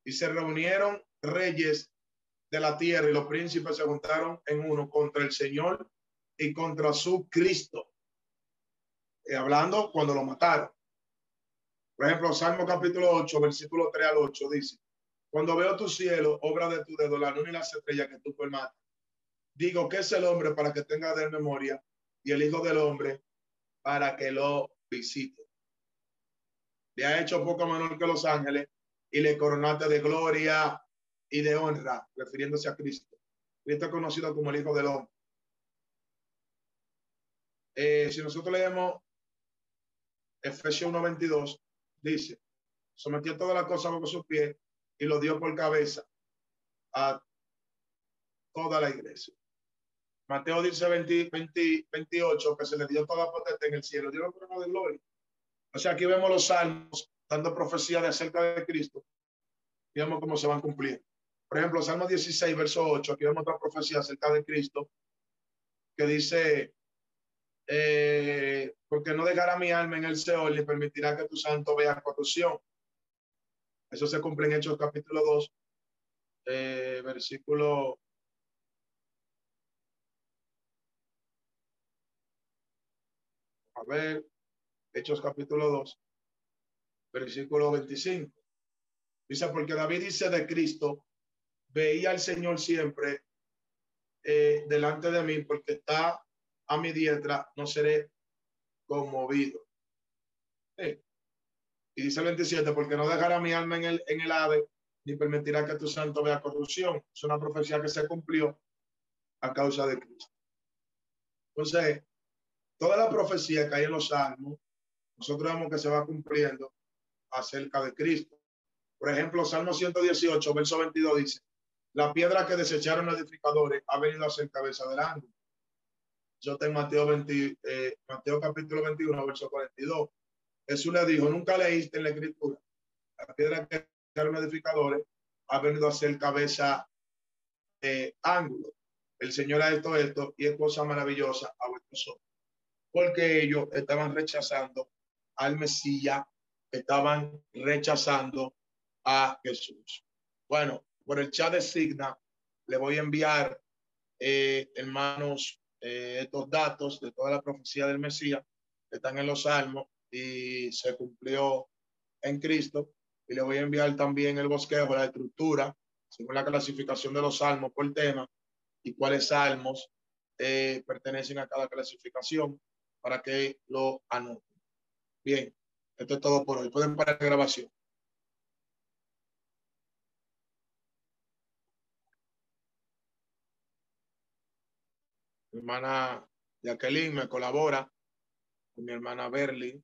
Y se reunieron reyes de la tierra y los príncipes se juntaron en uno contra el Señor y contra su Cristo. Y hablando cuando lo mataron. Por ejemplo, Salmo capítulo 8, versículo 3 al 8 dice, cuando veo tu cielo, obra de tu dedo, la luna y las estrellas que tú formaste, digo que es el hombre para que tenga de memoria y el hijo del hombre para que lo visite. Le ha hecho poco menor que los ángeles y le coronaste de gloria y de honra, refiriéndose a Cristo. Cristo es conocido como el Hijo del Hombre. Eh, si nosotros leemos Efesios 1.22, dice, sometió todas las cosas bajo su pie y lo dio por cabeza a toda la iglesia. Mateo dice 20, 28 que se le dio toda potestad en el cielo, dio la corona de gloria. O sea, aquí vemos los salmos dando profecía de acerca de Cristo vemos cómo se van cumpliendo. Por ejemplo, Salmo 16, verso 8, aquí vemos otra profecía acerca de Cristo que dice, eh, porque no dejará mi alma en el Seol ni permitirá que tu santo vea corrupción. Eso se cumple en Hechos capítulo 2, eh, versículo A ver, Hechos capítulo 2, versículo 25. Dice, porque David dice de Cristo, veía al Señor siempre eh, delante de mí, porque está a mi diestra, no seré conmovido. Dice el 27, porque no dejará mi alma en el, en el ave, ni permitirá que tu santo vea corrupción. Es una profecía que se cumplió a causa de Cristo. Entonces, toda la profecía que hay en los salmos, nosotros vemos que se va cumpliendo acerca de Cristo. Por ejemplo, Salmo 118, verso 22 dice, la piedra que desecharon los edificadores ha venido a ser cabeza del ángulo. Yo tengo Mateo, 20, eh, Mateo capítulo 21, verso 42. Jesús le dijo, nunca leíste en la escritura. La piedra que desecharon los edificadores ha venido a ser cabeza de ángulo. El Señor ha hecho esto y es cosa maravillosa a vuestros ojos porque ellos estaban rechazando al Mesías, estaban rechazando a Jesús. Bueno, por el chat de Signa le voy a enviar, eh, hermanos, eh, estos datos de toda la profecía del Mesías que están en los salmos y se cumplió en Cristo. Y le voy a enviar también el bosquejo, la estructura, según la clasificación de los salmos por tema y cuáles salmos eh, pertenecen a cada clasificación para que lo anoten. Bien, esto es todo por hoy. Pueden parar la grabación. Mi hermana Jacqueline me colabora con mi hermana Berlin,